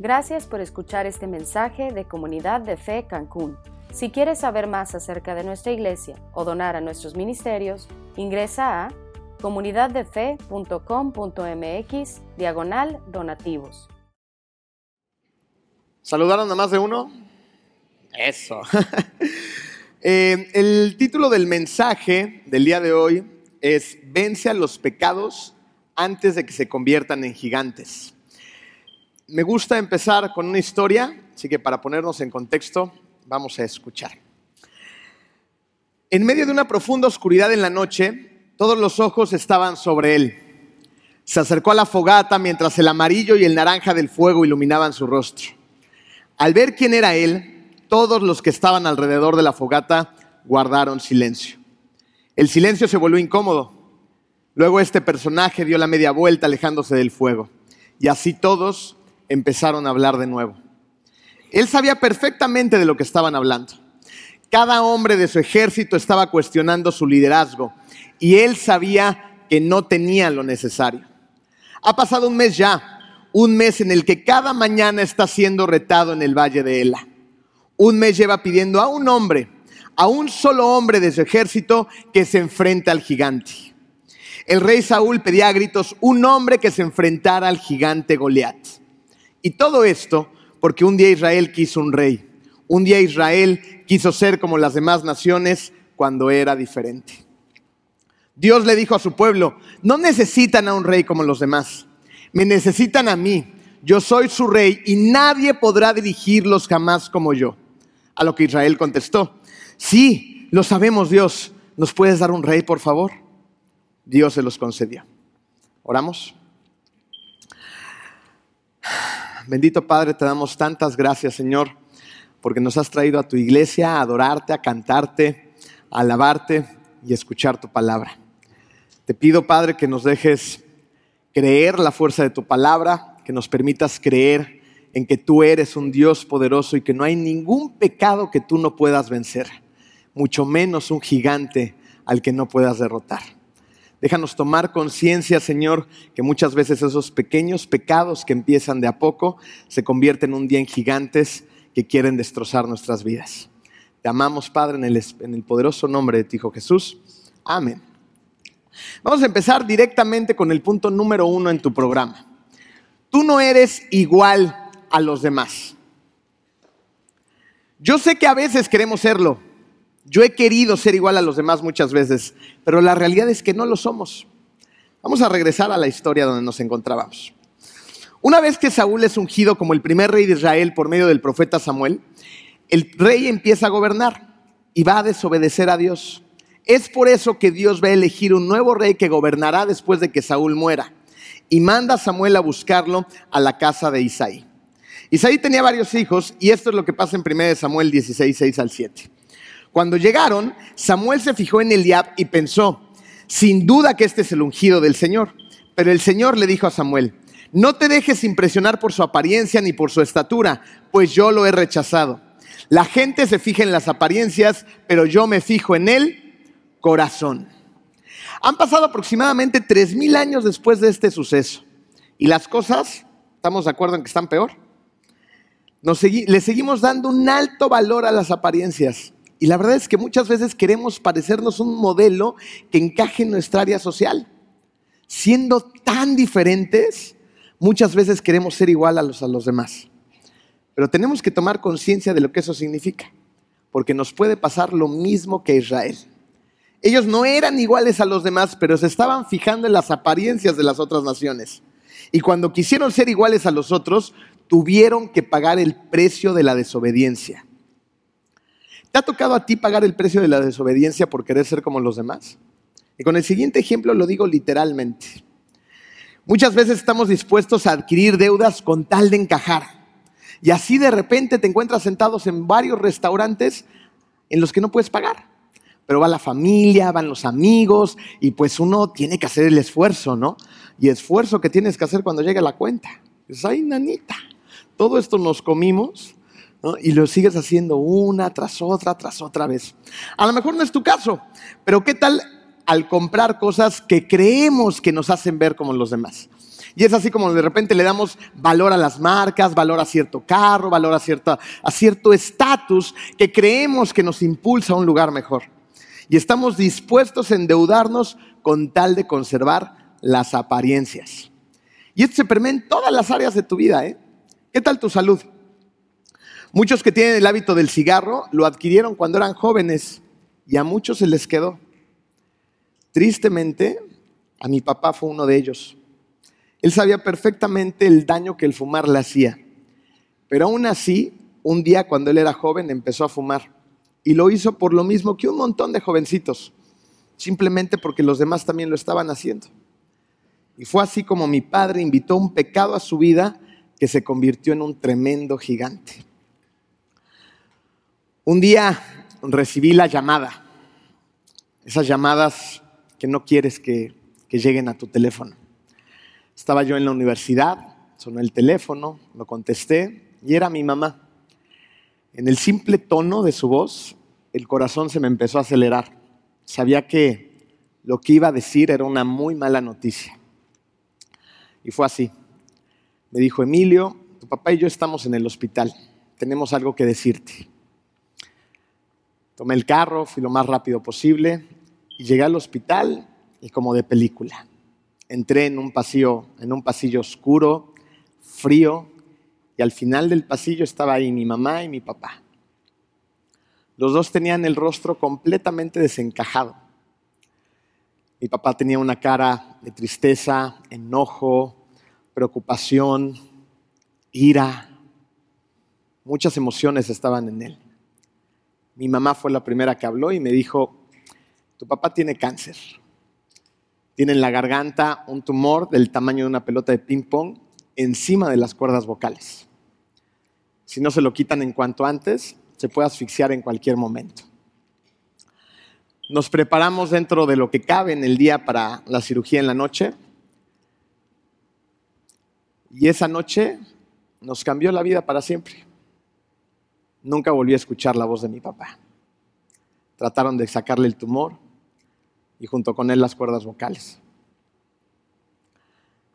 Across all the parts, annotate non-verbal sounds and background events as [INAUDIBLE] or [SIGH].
Gracias por escuchar este mensaje de Comunidad de Fe Cancún. Si quieres saber más acerca de nuestra iglesia o donar a nuestros ministerios, ingresa a comunidaddefe.com.mx diagonal donativos. ¿Saludaron a más de uno? Eso. [LAUGHS] Eh, el título del mensaje del día de hoy es Vence a los pecados antes de que se conviertan en gigantes. Me gusta empezar con una historia, así que para ponernos en contexto, vamos a escuchar. En medio de una profunda oscuridad en la noche, todos los ojos estaban sobre él. Se acercó a la fogata mientras el amarillo y el naranja del fuego iluminaban su rostro. Al ver quién era él, todos los que estaban alrededor de la fogata guardaron silencio. El silencio se volvió incómodo. Luego este personaje dio la media vuelta alejándose del fuego. Y así todos empezaron a hablar de nuevo. Él sabía perfectamente de lo que estaban hablando. Cada hombre de su ejército estaba cuestionando su liderazgo y él sabía que no tenía lo necesario. Ha pasado un mes ya, un mes en el que cada mañana está siendo retado en el valle de Ela un mes lleva pidiendo a un hombre, a un solo hombre de su ejército que se enfrenta al gigante. El rey Saúl pedía a gritos un hombre que se enfrentara al gigante Goliat. Y todo esto porque un día Israel quiso un rey. Un día Israel quiso ser como las demás naciones cuando era diferente. Dios le dijo a su pueblo, no necesitan a un rey como los demás, me necesitan a mí. Yo soy su rey y nadie podrá dirigirlos jamás como yo. A lo que Israel contestó, sí, lo sabemos Dios, ¿nos puedes dar un rey, por favor? Dios se los concedió. Oramos. Bendito Padre, te damos tantas gracias, Señor, porque nos has traído a tu iglesia a adorarte, a cantarte, a alabarte y a escuchar tu palabra. Te pido, Padre, que nos dejes creer la fuerza de tu palabra, que nos permitas creer en que tú eres un Dios poderoso y que no hay ningún pecado que tú no puedas vencer, mucho menos un gigante al que no puedas derrotar. Déjanos tomar conciencia, Señor, que muchas veces esos pequeños pecados que empiezan de a poco se convierten un día en gigantes que quieren destrozar nuestras vidas. Te amamos, Padre, en el, poderoso nombre de ti, Hijo Jesús. Amén. Vamos a empezar directamente con el punto número uno en tu programa. Tú no eres igual a los demás. Yo sé que a veces queremos serlo. Yo he querido ser igual a los demás muchas veces, pero la realidad es que no lo somos. Vamos a regresar a la historia donde nos encontrábamos. Una vez que Saúl es ungido como el primer rey de Israel por medio del profeta Samuel, el rey empieza a gobernar y va a desobedecer a Dios. Es por eso que Dios va a elegir un nuevo rey que gobernará después de que Saúl muera y manda a Samuel a buscarlo a la casa de Isaí. Isaí tenía varios hijos y esto es lo que pasa en 1 Samuel 16, 6 al 7. Cuando llegaron, Samuel se fijó en Eliab y pensó, sin duda que este es el ungido del Señor. Pero el Señor le dijo a Samuel, no te dejes impresionar por su apariencia ni por su estatura, pues yo lo he rechazado. La gente se fija en las apariencias, pero yo me fijo en el corazón. Han pasado aproximadamente tres mil años después de este suceso y las cosas, ¿estamos de acuerdo en que están peor? le seguimos dando un alto valor a las apariencias. Y la verdad es que muchas veces queremos parecernos un modelo que encaje en nuestra área social. Siendo tan diferentes, muchas veces queremos ser igual a los, a los demás. Pero tenemos que tomar conciencia de lo que eso significa, porque nos puede pasar lo mismo que Israel. Ellos no eran iguales a los demás, pero se estaban fijando en las apariencias de las otras naciones. Y cuando quisieron ser iguales a los otros, tuvieron que pagar el precio de la desobediencia. ¿Te ha tocado a ti pagar el precio de la desobediencia por querer ser como los demás? Y con el siguiente ejemplo lo digo literalmente. Muchas veces estamos dispuestos a adquirir deudas con tal de encajar. Y así de repente te encuentras sentados en varios restaurantes en los que no puedes pagar. Pero va la familia, van los amigos y pues uno tiene que hacer el esfuerzo, ¿no? Y esfuerzo que tienes que hacer cuando llega la cuenta. Ay, nanita, todo esto nos comimos y lo sigues haciendo una tras otra, tras otra vez. A lo mejor no es tu caso, pero ¿qué tal al comprar cosas que creemos que nos hacen ver como los demás? Y es así como de repente le damos valor a las marcas, valor a cierto carro, valor a, cierta, a cierto estatus que creemos que nos impulsa a un lugar mejor. Y estamos dispuestos a endeudarnos con tal de conservar las apariencias. Y esto se permite en todas las áreas de tu vida. ¿eh? ¿Qué tal tu salud? Muchos que tienen el hábito del cigarro lo adquirieron cuando eran jóvenes y a muchos se les quedó. Tristemente, a mi papá fue uno de ellos. Él sabía perfectamente el daño que el fumar le hacía. Pero aún así, un día cuando él era joven empezó a fumar. Y lo hizo por lo mismo que un montón de jovencitos. Simplemente porque los demás también lo estaban haciendo. Y fue así como mi padre invitó un pecado a su vida que se convirtió en un tremendo gigante. Un día recibí la llamada, esas llamadas que no quieres que, lleguen a tu teléfono. Estaba yo en la universidad, sonó el teléfono, lo contesté y era mi mamá. En el simple tono de su voz, el corazón se me empezó a acelerar. Sabía que lo que iba a decir era una muy mala noticia. Y fue así. Me dijo, Emilio, tu papá y yo estamos en el hospital. Tenemos algo que decirte. Tomé el carro, fui lo más rápido posible y llegué al hospital y como de película. Entré en un pasillo, en un pasillo oscuro, frío, y al final del pasillo estaba ahí mi mamá y mi papá. Los dos tenían el rostro completamente desencajado. Mi papá tenía una cara de tristeza, enojo, preocupación, ira. Muchas emociones estaban en él mi mamá fue la primera que habló y me dijo, tu papá tiene cáncer. Tiene en la garganta un tumor del tamaño de una pelota de ping-pong encima de las cuerdas vocales. Si no se lo quitan en cuanto antes, se puede asfixiar en cualquier momento. Nos preparamos dentro de lo que cabe en el día para la cirugía en la noche. Y esa noche nos cambió la vida para siempre nunca volví a escuchar la voz de mi papá. Trataron de sacarle el tumor y junto con él las cuerdas vocales.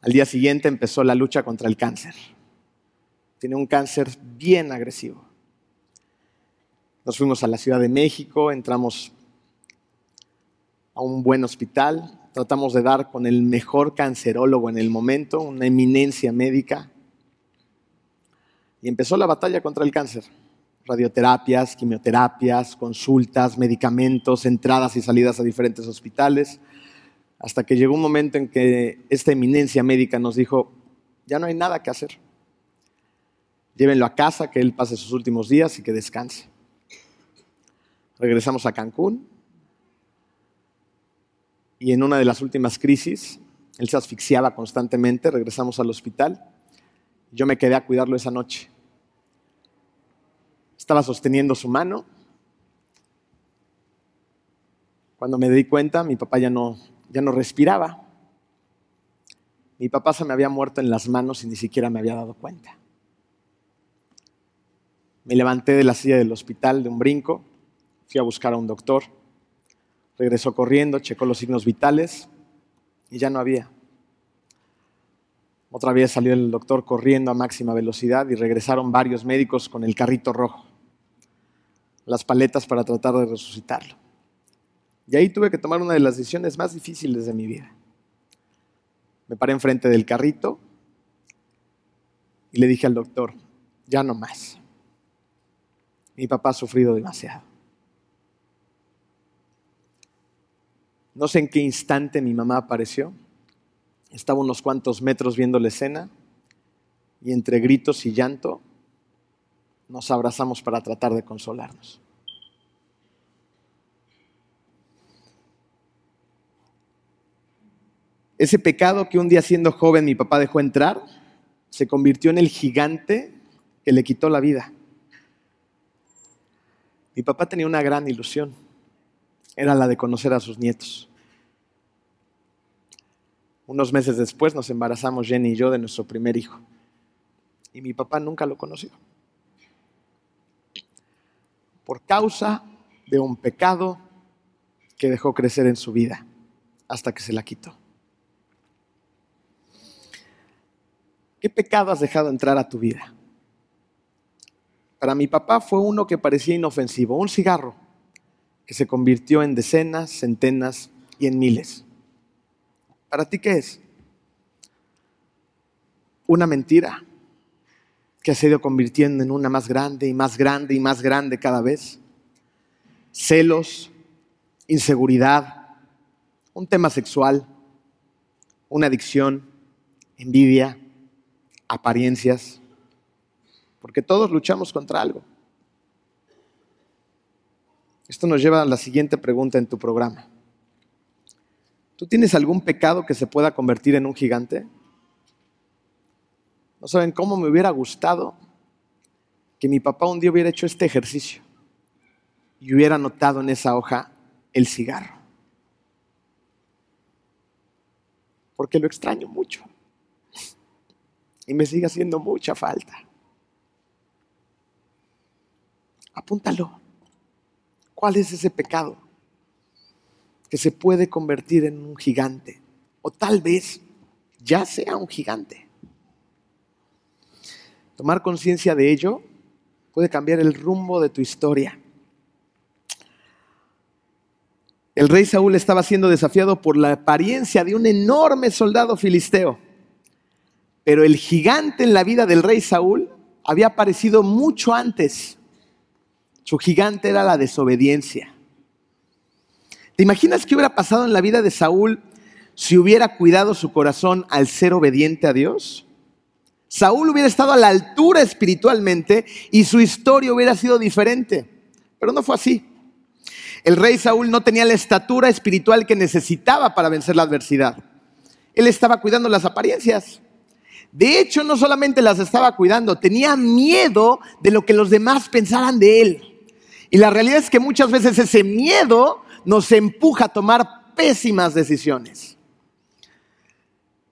Al día siguiente empezó la lucha contra el cáncer. Tiene un cáncer bien agresivo. Nos fuimos a la Ciudad de México, entramos a un buen hospital, tratamos de dar con el mejor cancerólogo en el momento, una eminencia médica, y empezó la batalla contra el cáncer radioterapias, quimioterapias, consultas, medicamentos, entradas y salidas a diferentes hospitales, hasta que llegó un momento en que esta eminencia médica nos dijo, ya no hay nada que hacer. Llévenlo a casa, que él pase sus últimos días y que descanse. Regresamos a Cancún y en una de las últimas crisis, él se asfixiaba constantemente, regresamos al hospital. Yo me quedé a cuidarlo esa noche. Estaba sosteniendo su mano. Cuando me di cuenta, mi papá ya no, ya no respiraba. Mi papá se me había muerto en las manos y ni siquiera me había dado cuenta. Me levanté de la silla del hospital de un brinco, fui a buscar a un doctor, regresó corriendo, checó los signos vitales y ya no había. Otra vez salió el doctor corriendo a máxima velocidad y regresaron varios médicos con el carrito rojo las paletas para tratar de resucitarlo. Y ahí tuve que tomar una de las decisiones más difíciles de mi vida. Me paré enfrente del carrito y le dije al doctor, ya no más. Mi papá ha sufrido demasiado. No sé en qué instante mi mamá apareció. Estaba unos cuantos metros viendo la escena y entre gritos y llanto nos abrazamos para tratar de consolarnos. Ese pecado que un día siendo joven mi papá dejó entrar, se convirtió en el gigante que le quitó la vida. Mi papá tenía una gran ilusión, era la de conocer a sus nietos. Unos meses después nos embarazamos Jenny y yo de nuestro primer hijo. Y mi papá nunca lo conoció por causa de un pecado que dejó crecer en su vida hasta que se la quitó. ¿Qué pecado has dejado entrar a tu vida? Para mi papá fue uno que parecía inofensivo, un cigarro que se convirtió en decenas, centenas y en miles. ¿Para ti qué es? Una mentira que ha ido convirtiendo en una más grande y más grande y más grande cada vez. Celos, inseguridad, un tema sexual, una adicción, envidia, apariencias, porque todos luchamos contra algo. Esto nos lleva a la siguiente pregunta en tu programa. ¿Tú tienes algún pecado que se pueda convertir en un gigante? No saben cómo me hubiera gustado que mi papá un día hubiera hecho este ejercicio y hubiera notado en esa hoja el cigarro. Porque lo extraño mucho y me sigue haciendo mucha falta. Apúntalo. ¿Cuál es ese pecado que se puede convertir en un gigante? O tal vez ya sea un gigante. Tomar conciencia de ello puede cambiar el rumbo de tu historia. El rey Saúl estaba siendo desafiado por la apariencia de un enorme soldado filisteo. Pero el gigante en la vida del rey Saúl había aparecido mucho antes. Su gigante era la desobediencia. ¿Te imaginas qué hubiera pasado en la vida de Saúl si hubiera cuidado su corazón al ser obediente a Dios? Saúl hubiera estado a la altura espiritualmente y su historia hubiera sido diferente. Pero no fue así. El rey Saúl no tenía la estatura espiritual que necesitaba para vencer la adversidad. Él estaba cuidando las apariencias. De hecho, no solamente las estaba cuidando, tenía miedo de lo que los demás pensaran de él. Y la realidad es que muchas veces ese miedo nos empuja a tomar pésimas decisiones.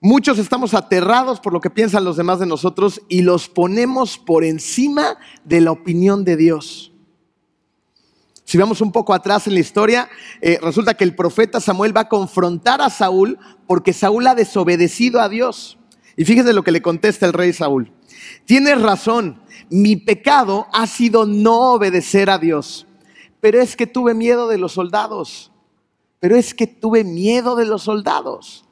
Muchos estamos aterrados por lo que piensan los demás de nosotros y los ponemos por encima de la opinión de Dios. Si vamos un poco atrás en la historia, eh, resulta que el profeta Samuel va a confrontar a Saúl porque Saúl ha desobedecido a Dios. Y fíjese lo que le contesta el rey Saúl. Tienes razón, mi pecado ha sido no obedecer a Dios. Pero es que tuve miedo de los soldados. Pero es que tuve miedo de los soldados.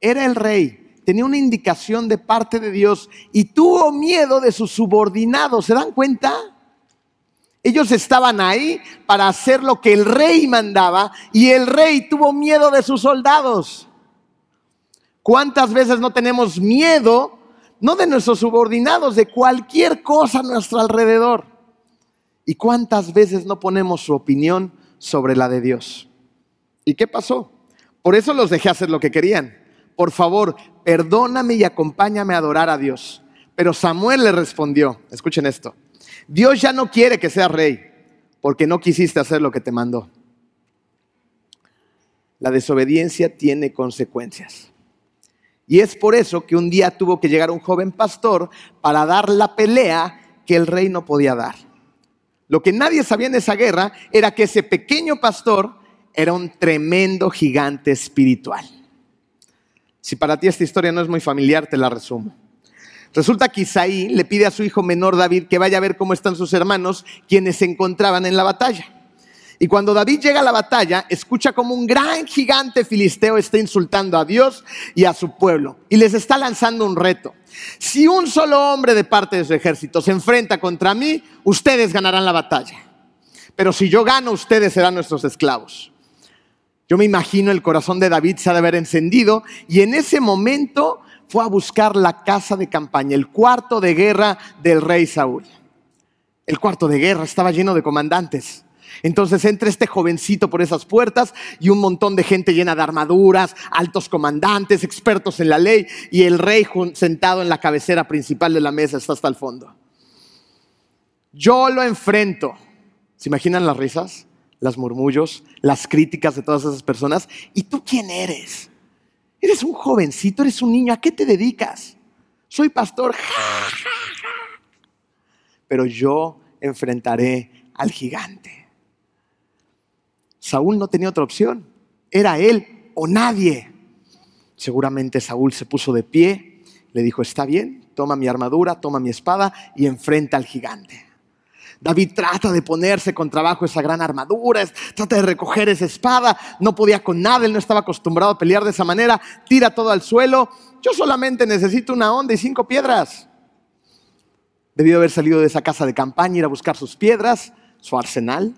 Era el rey, tenía una indicación de parte de Dios y tuvo miedo de sus subordinados. ¿Se dan cuenta? Ellos estaban ahí para hacer lo que el rey mandaba y el rey tuvo miedo de sus soldados. ¿Cuántas veces no tenemos miedo no de nuestros subordinados, de cualquier cosa a nuestro alrededor. ¿Y cuántas veces no ponemos su opinión sobre la de Dios? ¿Y qué pasó? Por eso los dejé hacer lo que querían. Por favor, perdóname y acompáñame a adorar a Dios. Pero Samuel le respondió, escuchen esto, Dios ya no quiere que seas rey porque no quisiste hacer lo que te mandó. La desobediencia tiene consecuencias. Y es por eso que un día tuvo que llegar un joven pastor para dar la pelea que el rey no podía dar. Lo que nadie sabía en esa guerra era que ese pequeño pastor era un tremendo gigante espiritual. Si para ti esta historia no es muy familiar, te la resumo. Resulta que Isaí le pide a su hijo menor David que vaya a ver cómo están sus hermanos, quienes se encontraban en la batalla. Y cuando David llega a la batalla, escucha como un gran gigante filisteo está insultando a Dios y a su pueblo y les está lanzando un reto. Si un solo hombre de parte de su ejército se enfrenta contra mí, ustedes ganarán la batalla. Pero si yo gano, ustedes serán nuestros esclavos. Yo me imagino el corazón de David se ha de haber encendido y en ese momento fue a buscar la casa de campaña, el cuarto de guerra del rey Saúl. El cuarto de guerra estaba lleno de comandantes entonces entra este jovencito por esas puertas y un montón de gente llena de armaduras, altos comandantes, expertos en la ley y el rey sentado en la cabecera principal de la mesa está hasta el fondo. Yo lo enfrento. ¿Se imaginan las risas, las murmullos, las críticas de todas esas personas? ¿Y tú quién eres? Eres un jovencito, eres un niño, ¿a qué te dedicas? Soy pastor. Pero yo enfrentaré al gigante. Saúl no tenía otra opción. Era él o nadie. Seguramente Saúl se puso de pie le dijo, está bien, toma mi armadura, toma mi espada y enfrenta al gigante. David trata de ponerse con trabajo esa gran armadura, trata de recoger esa espada, no podía con nada, él no estaba acostumbrado a pelear de esa manera, tira todo al suelo, yo solamente necesito una onda y cinco piedras. Debió haber salido de esa casa de campaña, ir a buscar sus piedras, su arsenal,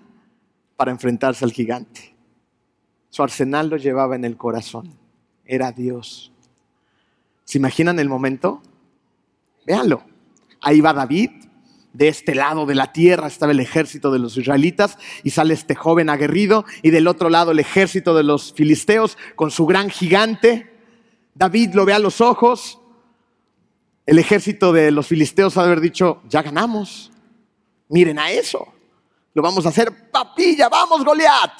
para enfrentarse al gigante. Su arsenal lo llevaba en el corazón, era Dios. ¿Se imaginan el momento? Véanlo. Ahí va David, de este lado de la tierra estaba el ejército de los israelitas y sale este joven aguerrido y del otro lado el ejército de los filisteos con su gran gigante. David lo ve a los ojos. El ejército de los filisteos ha de haber dicho, ya ganamos. Miren a eso. Lo vamos a hacer papilla, vamos Goliat.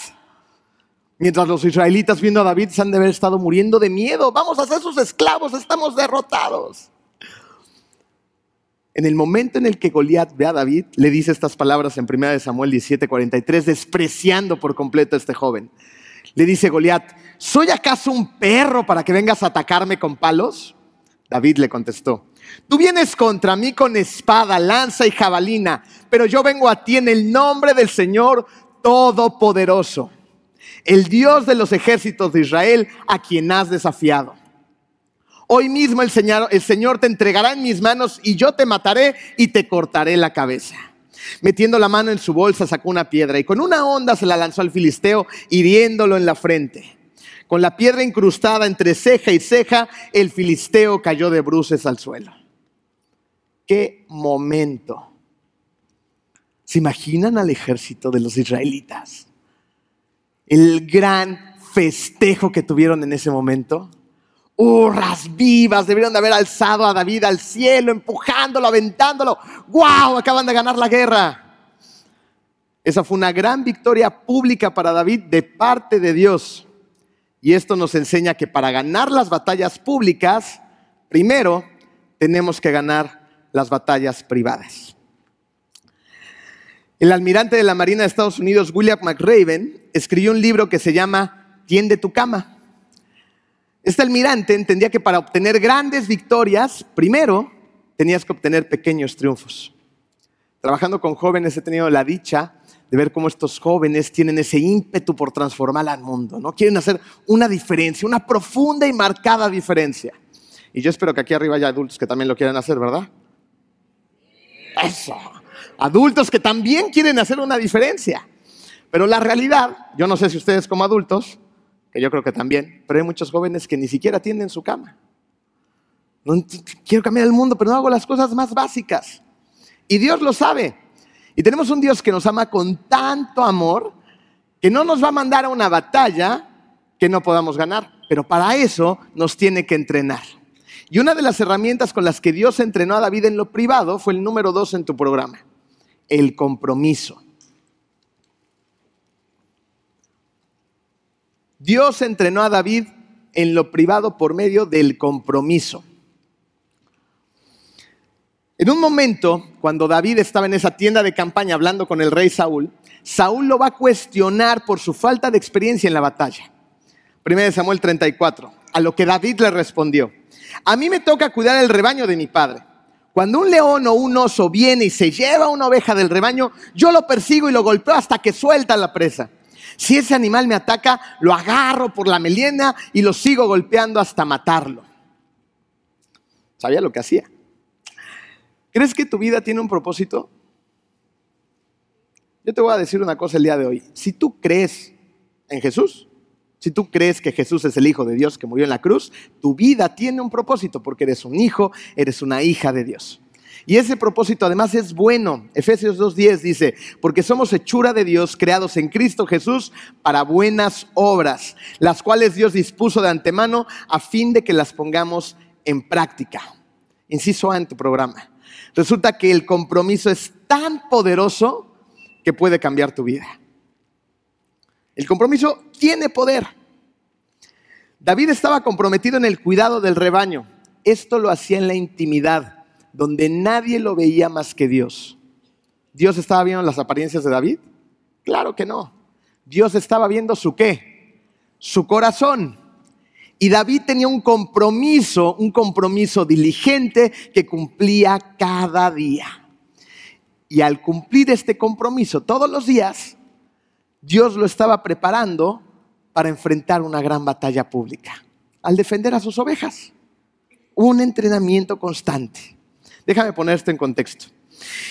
Mientras los israelitas viendo a David se han de haber estado muriendo de miedo. Vamos a ser sus esclavos, estamos derrotados. En el momento en el que Goliat ve a David, le dice estas palabras en 1 Samuel 17:43, despreciando por completo a este joven. Le dice Goliat, ¿soy acaso un perro para que vengas a atacarme con palos? David le contestó, tú vienes contra mí con espada, lanza y jabalina, pero yo vengo a ti en el nombre del Señor Todopoderoso, el Dios de los ejércitos de Israel, a quien has desafiado. Hoy mismo el Señor, te entregará en mis manos y yo te mataré y te cortaré la cabeza. Metiendo la mano en su bolsa sacó una piedra y con una onda se la lanzó al filisteo hiriéndolo en la frente. Con la piedra incrustada entre ceja y ceja, el filisteo cayó de bruces al suelo. ¡Qué momento! ¿Se imaginan al ejército de los israelitas? El gran festejo que tuvieron en ese momento hurras vivas, debieron de haber alzado a David al cielo, empujándolo, aventándolo. ¡Wow! Acaban de ganar la guerra. Esa fue una gran victoria pública para David de parte de Dios. Y esto nos enseña que para ganar las batallas públicas, primero tenemos que ganar las batallas privadas. El almirante de la Marina de Estados Unidos, William McRaven, escribió un libro que se llama Tiende tu cama. Este almirante entendía que para obtener grandes victorias, primero tenías que obtener pequeños triunfos. Trabajando con jóvenes he tenido la dicha de ver cómo estos jóvenes tienen ese ímpetu por transformar al mundo, ¿no? Quieren hacer una diferencia, una profunda y marcada diferencia. Y yo espero que aquí arriba haya adultos que también lo quieran hacer, ¿verdad? Eso. Adultos que también quieren hacer una diferencia. Pero la realidad, yo no sé si ustedes como adultos que yo creo que también, pero hay muchos jóvenes que ni siquiera tienen su cama. Quiero cambiar el mundo, pero no hago las cosas más básicas. Y Dios lo sabe. Y tenemos un Dios que nos ama con tanto amor que no nos va a mandar a una batalla que no podamos ganar. Pero para eso nos tiene que entrenar. Y una de las herramientas con las que Dios entrenó a David en lo privado fue el número dos en tu programa, el compromiso. Dios entrenó a David en lo privado por medio del compromiso. En un momento, cuando David estaba en esa tienda de campaña hablando con el rey Saúl, Saúl lo va a cuestionar por su falta de experiencia en la batalla. 1 Samuel 34, a lo que David le respondió, a mí me toca cuidar el rebaño de mi padre. Cuando un león o un oso viene y se lleva una oveja del rebaño, yo lo persigo y lo golpeo hasta que suelta la presa. Si ese animal me ataca, lo agarro por la melena y lo sigo golpeando hasta matarlo. ¿Sabía lo que hacía? ¿Crees que tu vida tiene un propósito? Yo te voy a decir una cosa el día de hoy. Si tú crees en Jesús, si tú crees que Jesús es el Hijo de Dios que murió en la cruz, tu vida tiene un propósito porque eres un hijo, eres una hija de Dios. Y ese propósito además es bueno. Efesios 2.10 dice, porque somos hechura de Dios creados en Cristo Jesús para buenas obras, las cuales Dios dispuso de antemano a fin de que las pongamos en práctica. Inciso A en tu programa. Resulta que el compromiso es tan poderoso que puede cambiar tu vida. El compromiso tiene poder. David estaba comprometido en el cuidado del rebaño. Esto lo hacía en la intimidad donde nadie lo veía más que Dios. ¿Dios estaba viendo las apariencias de David? Claro que no. Dios estaba viendo su qué? Su corazón. Y David tenía un compromiso, un compromiso diligente que cumplía cada día. Y al cumplir este compromiso todos los días, Dios lo estaba preparando para enfrentar una gran batalla pública, al defender a sus ovejas. Un entrenamiento constante. Déjame poner esto en contexto.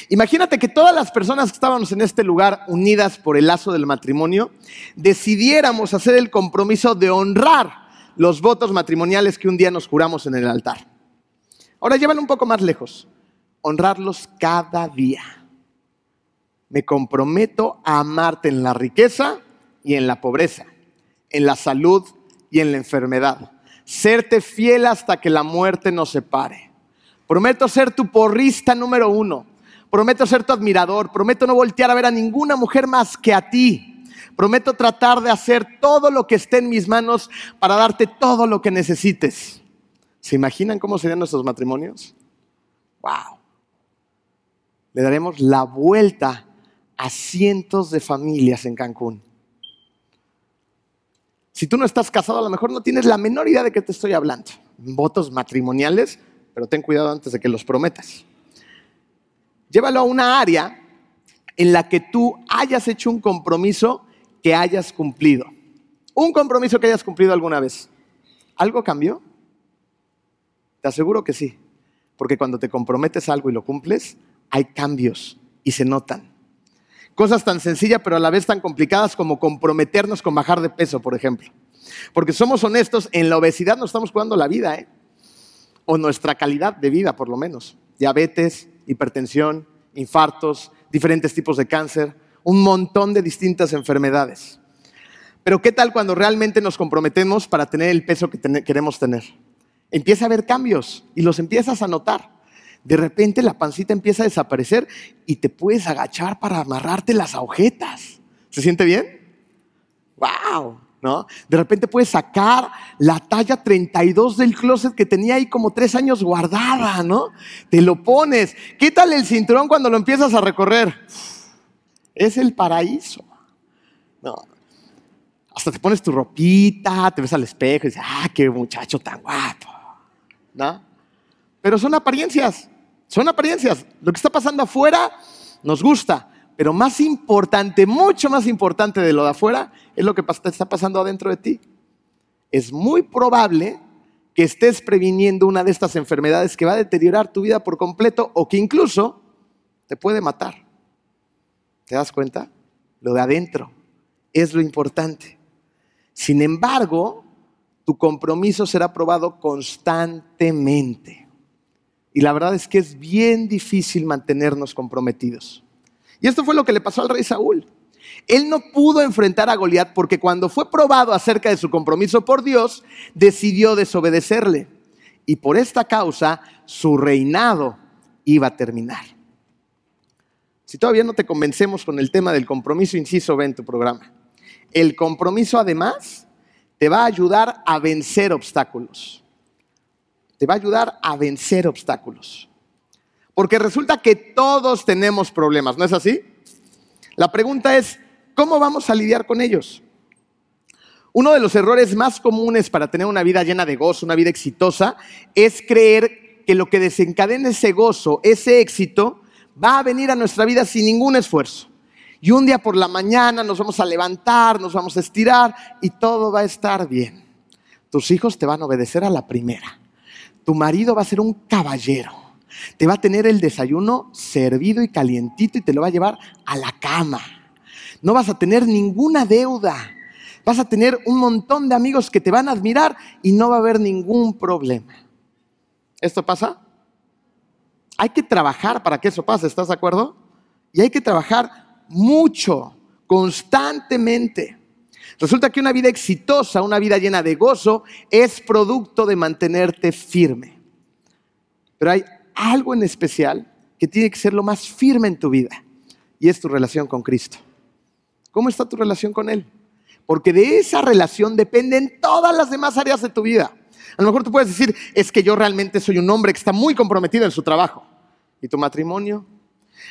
Imagínate que todas las personas que estábamos en este lugar unidas por el lazo del matrimonio, decidiéramos hacer el compromiso de honrar los votos matrimoniales que un día nos juramos en el altar. Ahora llévalo un poco más lejos. Honrarlos cada día. Me comprometo a amarte en la riqueza y en la pobreza, en la salud y en la enfermedad. Serte fiel hasta que la muerte nos separe. Prometo ser tu porrista número uno. Prometo ser tu admirador. Prometo no voltear a ver a ninguna mujer más que a ti. Prometo tratar de hacer todo lo que esté en mis manos para darte todo lo que necesites. ¿Se imaginan cómo serían nuestros matrimonios? ¡Wow! Le daremos la vuelta a cientos de familias en Cancún. Si tú no estás casado, a lo mejor no tienes la menor idea de qué te estoy hablando. Votos matrimoniales, pero ten cuidado antes de que los prometas. Llévalo a una área en la que tú hayas hecho un compromiso que hayas cumplido. Un compromiso que hayas cumplido alguna vez. ¿Algo cambió? Te aseguro que sí. Porque cuando te comprometes algo y lo cumples, hay cambios y se notan. Cosas tan sencillas pero a la vez tan complicadas como comprometernos con bajar de peso, por ejemplo. Porque somos honestos, en la obesidad nos estamos jugando la vida, ¿eh? O nuestra calidad de vida, por lo menos. Diabetes, hipertensión, infartos, diferentes tipos de cáncer un montón de distintas enfermedades. Pero ¿qué tal cuando realmente nos comprometemos para tener el peso que queremos tener? Empieza a haber cambios y los empiezas a notar. De repente la pancita empieza a desaparecer y te puedes agachar para amarrarte las agujetas. ¿Se siente bien? ¡Wow! ¿No? De repente puedes sacar la talla 32 del closet que tenía ahí como tres años guardada, ¿no? Te lo pones. Quítale el cinturón cuando lo empiezas a recorrer. Es el paraíso. No. Hasta te pones tu ropita, te ves al espejo y dices, ah, qué muchacho tan guapo. ¿No? Pero son apariencias, son apariencias. Lo que está pasando afuera nos gusta, pero más importante, mucho más importante de lo de afuera, es lo que está pasando adentro de ti. Es muy probable que estés previniendo una de estas enfermedades que va a deteriorar tu vida por completo o que incluso te puede matar. ¿Te das cuenta? Lo de adentro es lo importante. Sin embargo, tu compromiso será probado constantemente. Y la verdad es que es bien difícil mantenernos comprometidos. Y esto fue lo que le pasó al rey Saúl. Él no pudo enfrentar a Goliat porque cuando fue probado acerca de su compromiso por Dios, decidió desobedecerle. Y por esta causa su reinado iba a terminar. Si todavía no te convencemos con el tema del compromiso, inciso, ve en tu programa. El compromiso además te va a ayudar a vencer obstáculos. Te va a ayudar a vencer obstáculos. Porque resulta que todos tenemos problemas, ¿no es así? La pregunta es, ¿cómo vamos a lidiar con ellos? Uno de los errores más comunes para tener una vida llena de gozo, una vida exitosa, es creer que lo que desencadena ese gozo, ese éxito, va a venir a nuestra vida sin ningún esfuerzo. Y un día por la mañana nos vamos a levantar, nos vamos a estirar y todo va a estar bien. Tus hijos te van a obedecer a la primera. Tu marido va a ser un caballero. Te va a tener el desayuno servido y calientito y te lo va a llevar a la cama. No vas a tener ninguna deuda. Vas a tener un montón de amigos que te van a admirar y no va a haber ningún problema. ¿Esto pasa? Hay que trabajar para que eso pase, ¿estás de acuerdo? Y hay que trabajar mucho, constantemente. Resulta que una vida exitosa, una vida llena de gozo, es producto de mantenerte firme. Pero hay algo en especial que tiene que ser lo más firme en tu vida, y es tu relación con Cristo. ¿Cómo está tu relación con Él? Porque de esa relación dependen todas las demás áreas de tu vida. A lo mejor tú puedes decir, es que yo realmente soy un hombre que está muy comprometido en su trabajo. ¿Y tu matrimonio?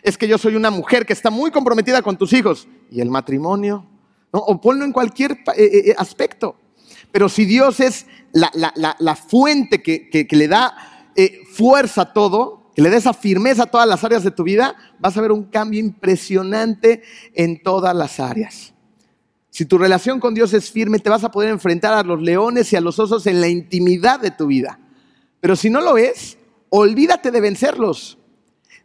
Es que yo soy una mujer que está muy comprometida con tus hijos. ¿Y el matrimonio? O ponlo en cualquier eh, eh, eh, aspecto. Pero si Dios es la, fuente que, le da eh, fuerza todo, que le da esa firmeza a todas las áreas de tu vida, vas a ver un cambio impresionante en todas las áreas. Si tu relación con Dios es firme, te vas a poder enfrentar a los leones y a los osos en la intimidad de tu vida. Pero si no lo es, olvídate de vencerlos.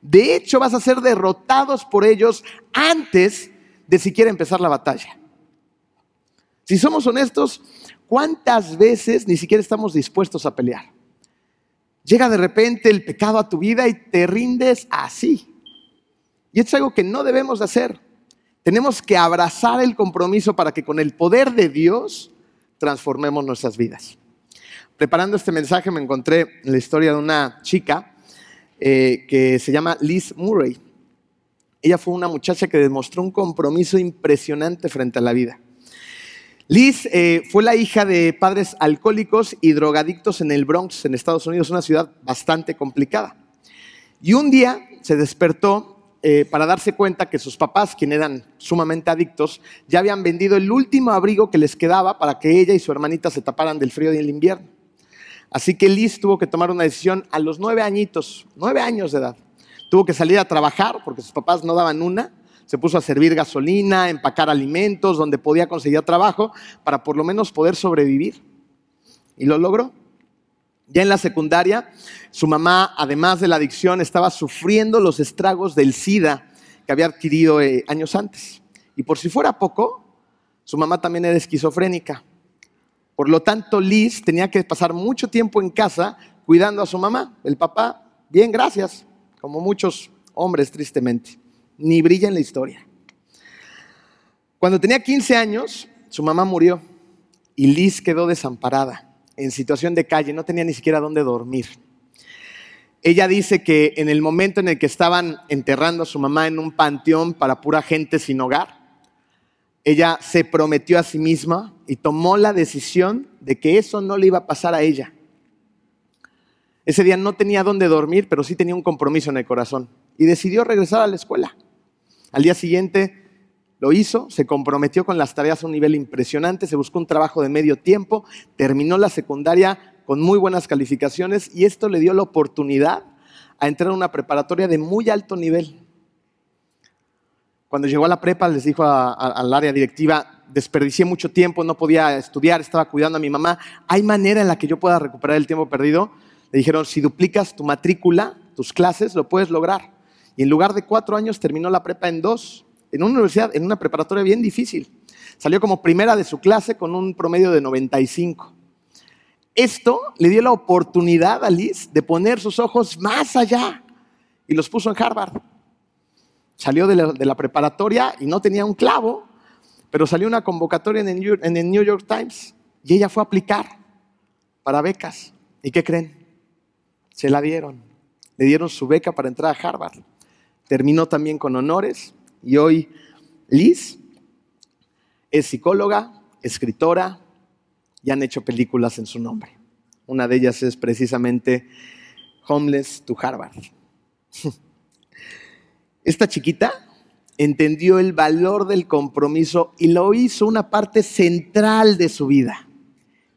De hecho, vas a ser derrotados por ellos antes de siquiera empezar la batalla. Si somos honestos, ¿cuántas veces ni siquiera estamos dispuestos a pelear? Llega de repente el pecado a tu vida y te rindes así. Y es algo que no debemos de hacer. Tenemos que abrazar el compromiso para que con el poder de Dios transformemos nuestras vidas. Preparando este mensaje me encontré en la historia de una chica eh, que se llama Liz Murray. Ella fue una muchacha que demostró un compromiso impresionante frente a la vida. Liz eh, fue la hija de padres alcohólicos y drogadictos en el Bronx, en Estados Unidos, una ciudad bastante complicada. Y un día se despertó eh, para darse cuenta que sus papás, quienes eran sumamente adictos, ya habían vendido el último abrigo que les quedaba para que ella y su hermanita se taparan del frío del invierno. Así que Liz tuvo que tomar una decisión a los nueve añitos, nueve años de edad. Tuvo que salir a trabajar porque sus papás no daban una. Se puso a servir gasolina, empacar alimentos, donde podía conseguir trabajo para por lo menos poder sobrevivir. Y lo logró. Ya en la secundaria, su mamá, además de la adicción, estaba sufriendo los estragos del SIDA que había adquirido eh, años antes. Y por si fuera poco, su mamá también era esquizofrénica. Por lo tanto, Liz tenía que pasar mucho tiempo en casa cuidando a su mamá. El papá, bien, gracias, como muchos hombres, tristemente. Ni brilla en la historia. Cuando tenía 15 años, su mamá murió y Liz quedó desamparada en situación de calle, no tenía ni siquiera dónde dormir. Ella dice que en el momento en el que estaban enterrando a su mamá en un panteón para pura gente sin hogar, ella se prometió a sí misma y tomó la decisión de que eso no le iba a pasar a ella. Ese día no tenía dónde dormir, pero sí tenía un compromiso en el corazón y decidió regresar a la escuela. Al día siguiente lo hizo, se comprometió con las tareas a un nivel impresionante, se buscó un trabajo de medio tiempo, terminó la secundaria con muy buenas calificaciones y esto le dio la oportunidad a entrar a una preparatoria de muy alto nivel. Cuando llegó a la prepa les dijo al área directiva, desperdicié mucho tiempo, no podía estudiar, estaba cuidando a mi mamá, ¿hay manera en la que yo pueda recuperar el tiempo perdido? Le dijeron, si duplicas tu matrícula, tus clases, lo puedes lograr. Y en lugar de cuatro años terminó la prepa en dos en una universidad, en una preparatoria bien difícil. Salió como primera de su clase con un promedio de 95. Esto le dio la oportunidad a Liz de poner sus ojos más allá y los puso en Harvard. Salió de la, preparatoria y no tenía un clavo, pero salió una convocatoria en el, en el New York Times y ella fue a aplicar para becas. ¿Y qué creen? Se la dieron. Le dieron su beca para entrar a Harvard. Terminó también con honores y hoy Liz es psicóloga, escritora y han hecho películas en su nombre. Una de ellas es precisamente Homeless to Harvard. [LAUGHS] Esta chiquita entendió el valor del compromiso y lo hizo una parte central de su vida.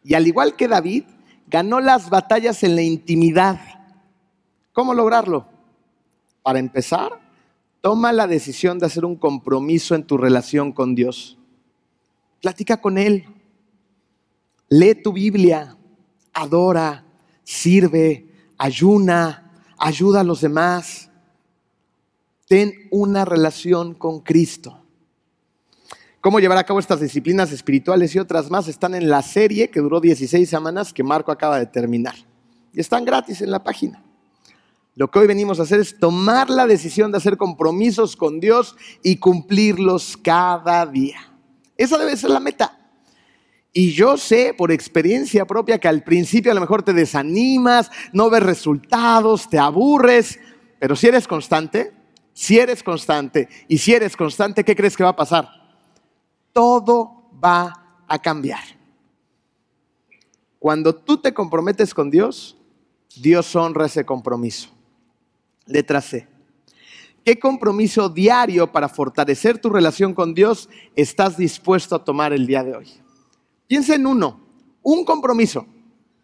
Y al igual que David, ganó las batallas en la intimidad. ¿Cómo lograrlo? Para empezar, Toma la decisión de hacer un compromiso en tu relación con Dios. Platica con Él. Lee tu Biblia. Adora, sirve, ayuna, ayuda a los demás. Ten una relación con Cristo. Cómo llevar a cabo estas disciplinas espirituales y otras más están en la serie que duró 16 semanas que Marco acaba de terminar. Y están gratis en la página. Lo que hoy venimos a hacer es tomar la decisión de hacer compromisos con Dios y cumplirlos cada día. Esa debe ser la meta. Y yo sé por experiencia propia que al principio a lo mejor te desanimas, no ves resultados, te aburres, pero si eres constante, si eres constante y si eres constante, ¿qué crees que va a pasar? Todo va a cambiar. Cuando tú te comprometes con Dios, Dios honra ese compromiso. Letra C. ¿Qué compromiso diario para fortalecer tu relación con Dios estás dispuesto a tomar el día de hoy? Piensa en uno, Un compromiso,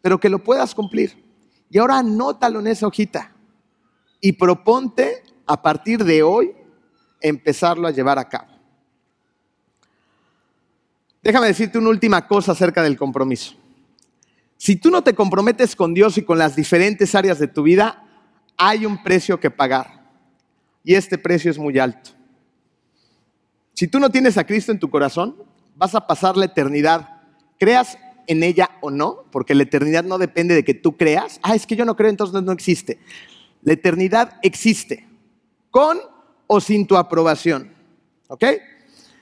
pero que lo puedas cumplir. Y ahora anótalo en esa hojita y proponte a partir de hoy empezarlo a llevar a cabo. Déjame decirte una última cosa acerca del compromiso. Si tú no te comprometes con Dios y con las diferentes áreas de tu vida, hay un precio que pagar. Y este precio es muy alto. Si tú no tienes a Cristo en tu corazón, vas a pasar la eternidad, creas en ella o no, porque la eternidad no depende de que tú creas. Ah, es que yo no creo, entonces no existe. La eternidad existe, con o sin tu aprobación. ¿Ok?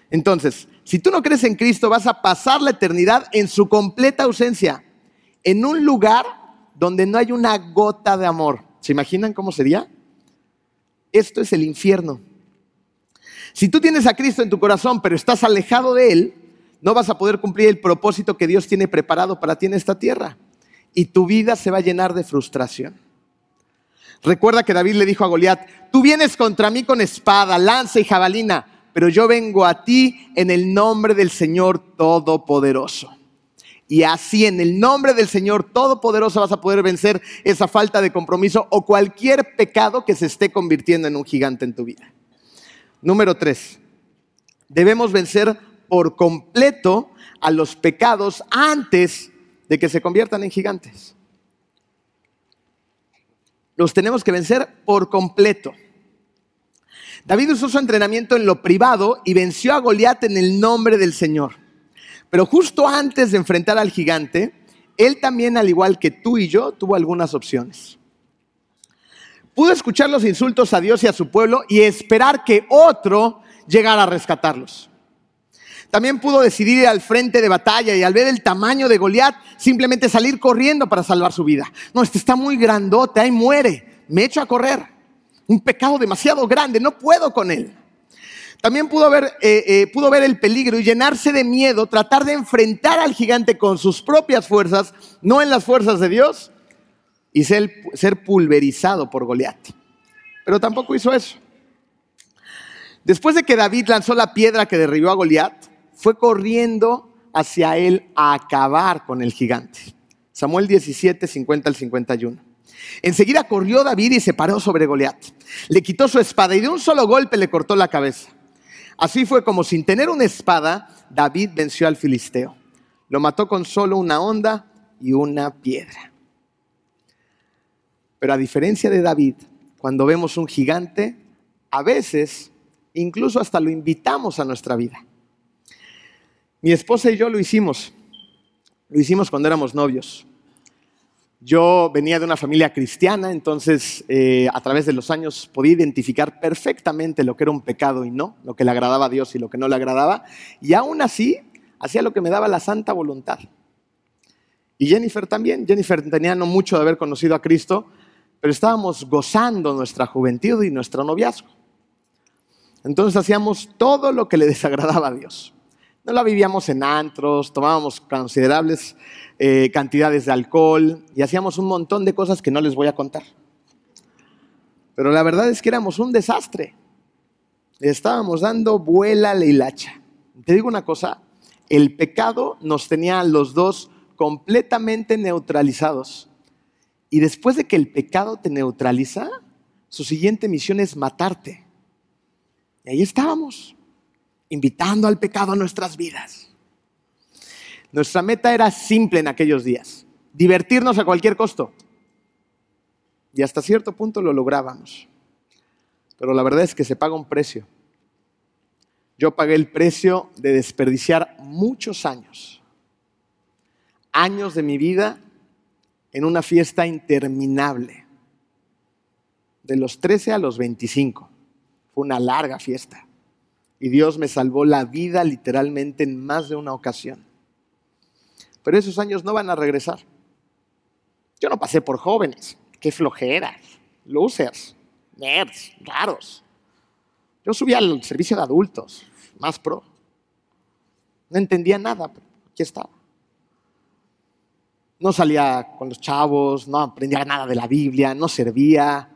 Entonces, si tú no crees en Cristo, vas a pasar la eternidad en su completa ausencia, en un lugar donde no hay una gota de amor. ¿Se imaginan cómo sería? Esto es el infierno. Si tú tienes a Cristo en tu corazón, pero estás alejado de Él, no vas a poder cumplir el propósito que Dios tiene preparado para ti en esta tierra. Y tu vida se va a llenar de frustración. Recuerda que David le dijo a Goliat, tú vienes contra mí con espada, lanza y jabalina, pero yo vengo a ti en el nombre del Señor Todopoderoso. Y así en el nombre del Señor Todopoderoso vas a poder vencer esa falta de compromiso o cualquier pecado que se esté convirtiendo en un gigante en tu vida. Número tres, debemos vencer por completo a los pecados antes de que se conviertan en gigantes. Los tenemos que vencer por completo. David usó su entrenamiento en lo privado y venció a Goliat en el nombre del Señor. Pero justo antes de enfrentar al gigante, él también, al igual que tú y yo, tuvo algunas opciones. Pudo escuchar los insultos a Dios y a su pueblo y esperar que otro llegara a rescatarlos. También pudo decidir ir al frente de batalla y al ver el tamaño de Goliat, simplemente salir corriendo para salvar su vida. No, este está muy grandote, ahí muere, me echo a correr. Un pecado demasiado grande, no puedo con él. También pudo ver, eh, eh, pudo ver el peligro y llenarse de miedo, tratar de enfrentar al gigante con sus propias fuerzas, no en las fuerzas de Dios, y ser, ser pulverizado por Goliat. Pero tampoco hizo eso. Después de que David lanzó la piedra que derribó a Goliat, fue corriendo hacia él a acabar con el gigante. Samuel 17, 50 al 51. Enseguida corrió David y se paró sobre Goliat. Le quitó su espada y de un solo golpe le cortó la cabeza. Así fue como sin tener una espada, David venció al filisteo. Lo mató con solo una onda y una piedra. Pero a diferencia de David, cuando vemos un gigante, a veces incluso hasta lo invitamos a nuestra vida. Mi esposa y yo lo hicimos. Lo hicimos cuando éramos novios. Yo venía de una familia cristiana, entonces eh, a través de los años podía identificar perfectamente lo que era un pecado y no, lo que le agradaba a Dios y lo que no le agradaba. Y aún así hacía lo que me daba la santa voluntad. Y Jennifer también. Jennifer tenía no mucho de haber conocido a Cristo, pero estábamos gozando nuestra juventud y nuestro noviazgo. Entonces hacíamos todo lo que le desagradaba a Dios. No la vivíamos en antros, tomábamos considerables eh, cantidades de alcohol y hacíamos un montón de cosas que no les voy a contar. Pero la verdad es que éramos un desastre. estábamos dando vuela a la hilacha. Te digo una cosa, el pecado nos tenía a los dos completamente neutralizados. Y después de que el pecado te neutraliza, su siguiente misión es matarte. Y ahí estábamos invitando al pecado a nuestras vidas. Nuestra meta era simple en aquellos días, divertirnos a cualquier costo. Y hasta cierto punto lo lográbamos. Pero la verdad es que se paga un precio. Yo pagué el precio de desperdiciar muchos años, años de mi vida en una fiesta interminable, de los 13 a los 25. Fue una larga fiesta y Dios me salvó la vida literalmente en más de una ocasión. Pero esos años no van a regresar. Yo no pasé por jóvenes, qué flojeras, losers, nerds, raros. Yo subí al servicio de adultos, más pro. No entendía nada, pero aquí estaba. No salía con los chavos, no aprendía nada de la Biblia, no servía.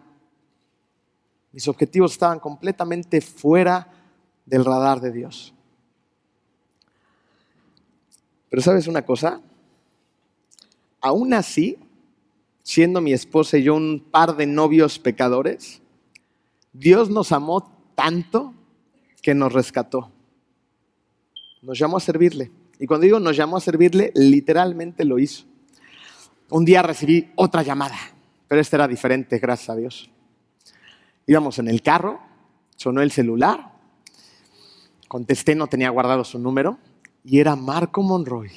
Mis objetivos estaban completamente fuera del radar de Dios. Pero sabes una cosa, aún así, siendo mi esposa y yo un par de novios pecadores, Dios nos amó tanto que nos rescató. Nos llamó a servirle. Y cuando digo nos llamó a servirle, literalmente lo hizo. Un día recibí otra llamada, pero esta era diferente, gracias a Dios. Íbamos en el carro, sonó el celular, contesté, no tenía guardado su número, y era Marco Monroy.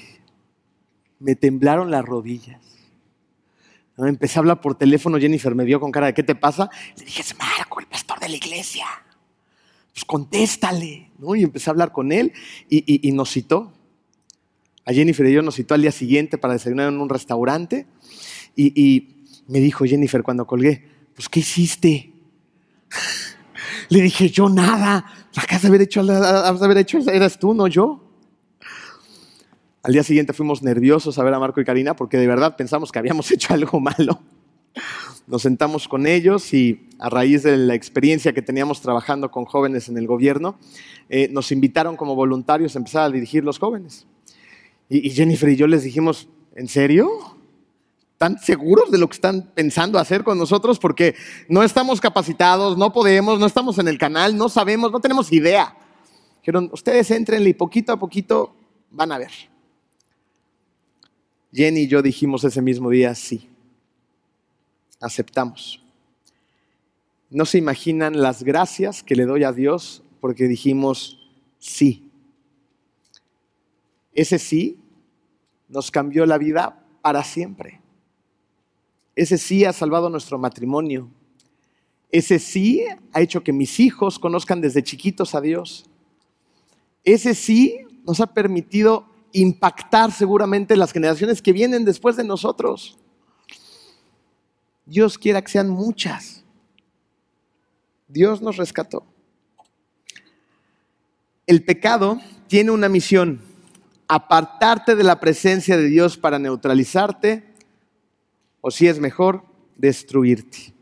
Me temblaron las rodillas. Empecé a hablar por teléfono, Jennifer me vio con cara de ¿qué te pasa? Le dije, es Marco, el pastor de la iglesia. Pues contéstale, ¿no? Y empecé a hablar con él y, nos citó. A Jennifer y yo nos citó al día siguiente para desayunar en un restaurante y, y me dijo Jennifer cuando colgué, pues ¿qué hiciste? [LAUGHS] Le dije, yo nada, la casa haber hecho, haber hecho eras tú, no yo. Al día siguiente fuimos nerviosos a ver a Marco y Karina porque de verdad pensamos que habíamos [LAUGHS] hecho algo malo. Nos sentamos con ellos y a raíz de la experiencia que teníamos trabajando con jóvenes en el gobierno, eh, nos invitaron como voluntarios a empezar a dirigir los jóvenes. Y, y Jennifer y yo les dijimos, ¿en serio? ¿Están seguros de lo que están pensando hacer con nosotros? Porque no estamos capacitados, no podemos, no estamos en el canal, no sabemos, no tenemos idea. Dijeron, ustedes entrenle y poquito a poquito van a ver. Jenny y yo dijimos ese mismo día, sí, aceptamos. No se imaginan las gracias que le doy a Dios porque dijimos sí. Ese sí nos cambió la vida para siempre. Ese sí ha salvado nuestro matrimonio. Ese sí ha hecho que mis hijos conozcan desde chiquitos a Dios. Ese sí nos ha permitido impactar seguramente las generaciones que vienen después de nosotros. Dios quiera que sean muchas. Dios nos rescató. El pecado tiene una misión, apartarte de la presencia de Dios para neutralizarte o si es mejor, destruirte.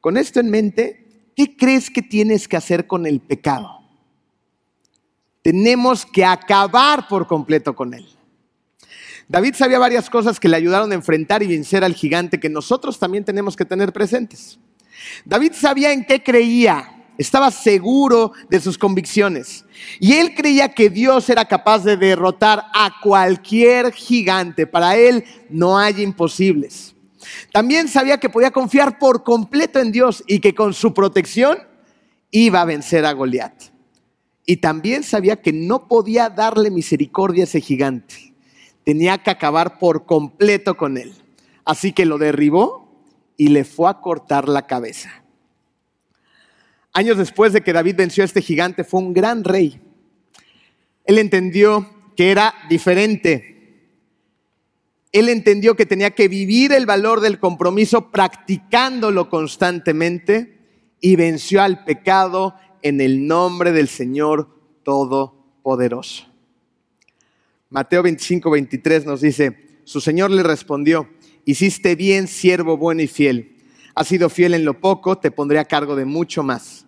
Con esto en mente, ¿qué crees que tienes que hacer con el pecado? Tenemos que acabar por completo con él. David sabía varias cosas que le ayudaron a enfrentar y vencer al gigante que nosotros también tenemos que tener presentes. David sabía en qué creía, estaba seguro de sus convicciones y él creía que Dios era capaz de derrotar a cualquier gigante. Para él no hay imposibles. También sabía que podía confiar por completo en Dios y que con su protección iba a vencer a Goliat. Y también sabía que no podía darle misericordia a ese gigante. Tenía que acabar por completo con él. Así que lo derribó y le fue a cortar la cabeza. Años después de que David venció a este gigante, fue un gran rey. Él entendió que era diferente. Él entendió que tenía que vivir el valor del compromiso practicándolo constantemente y venció al pecado en el nombre del Señor Todopoderoso. Mateo 25, 23 nos dice, su Señor le respondió, hiciste bien, siervo bueno y fiel. Has sido fiel en lo poco, te pondré a cargo de mucho más.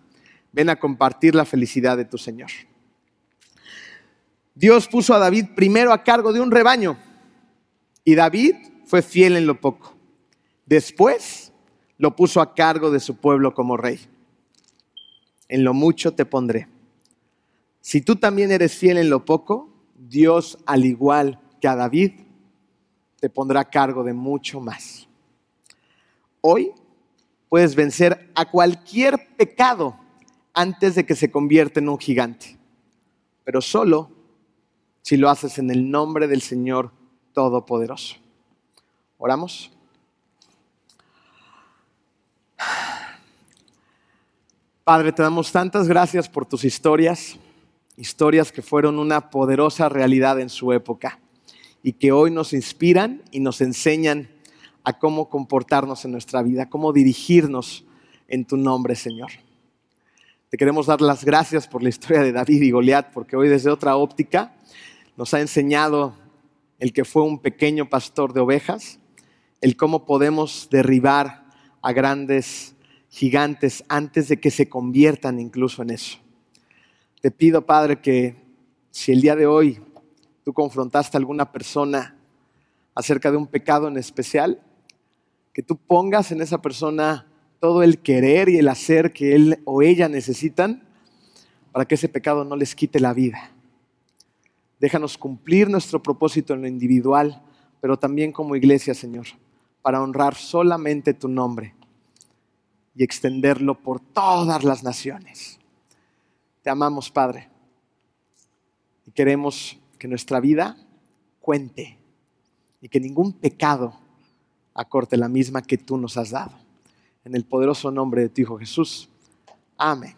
Ven a compartir la felicidad de tu Señor. Dios puso a David primero a cargo de un rebaño y David fue fiel en lo poco. Después lo puso a cargo de su pueblo como rey en lo mucho te pondré. Si tú también eres fiel en lo poco, Dios, al igual que a David, te pondrá a cargo de mucho más. Hoy puedes vencer a cualquier pecado antes de que se convierta en un gigante, pero solo si lo haces en el nombre del Señor Todopoderoso. ¿Oramos? Padre, te damos tantas gracias por tus historias, historias que fueron una poderosa realidad en su época y que hoy nos inspiran y nos enseñan a cómo comportarnos en nuestra vida, cómo dirigirnos en tu nombre, Señor. Te queremos dar las gracias por la historia de David y Goliat, porque hoy desde otra óptica nos ha enseñado el que fue un pequeño pastor de ovejas, el cómo podemos derribar a grandes gigantes antes de que se conviertan incluso en eso. Te pido, Padre, que si el día de hoy tú confrontaste a alguna persona acerca de un pecado en especial, que tú pongas en esa persona todo el querer y el hacer que él o ella necesitan para que ese pecado no les quite la vida. Déjanos cumplir nuestro propósito en lo individual, pero también como iglesia, Señor, para honrar solamente tu nombre y extenderlo por todas las naciones. Te amamos, Padre, y queremos que nuestra vida cuente y que ningún pecado acorte la misma que tú nos has dado. En el poderoso nombre de tu Hijo Jesús. Amén.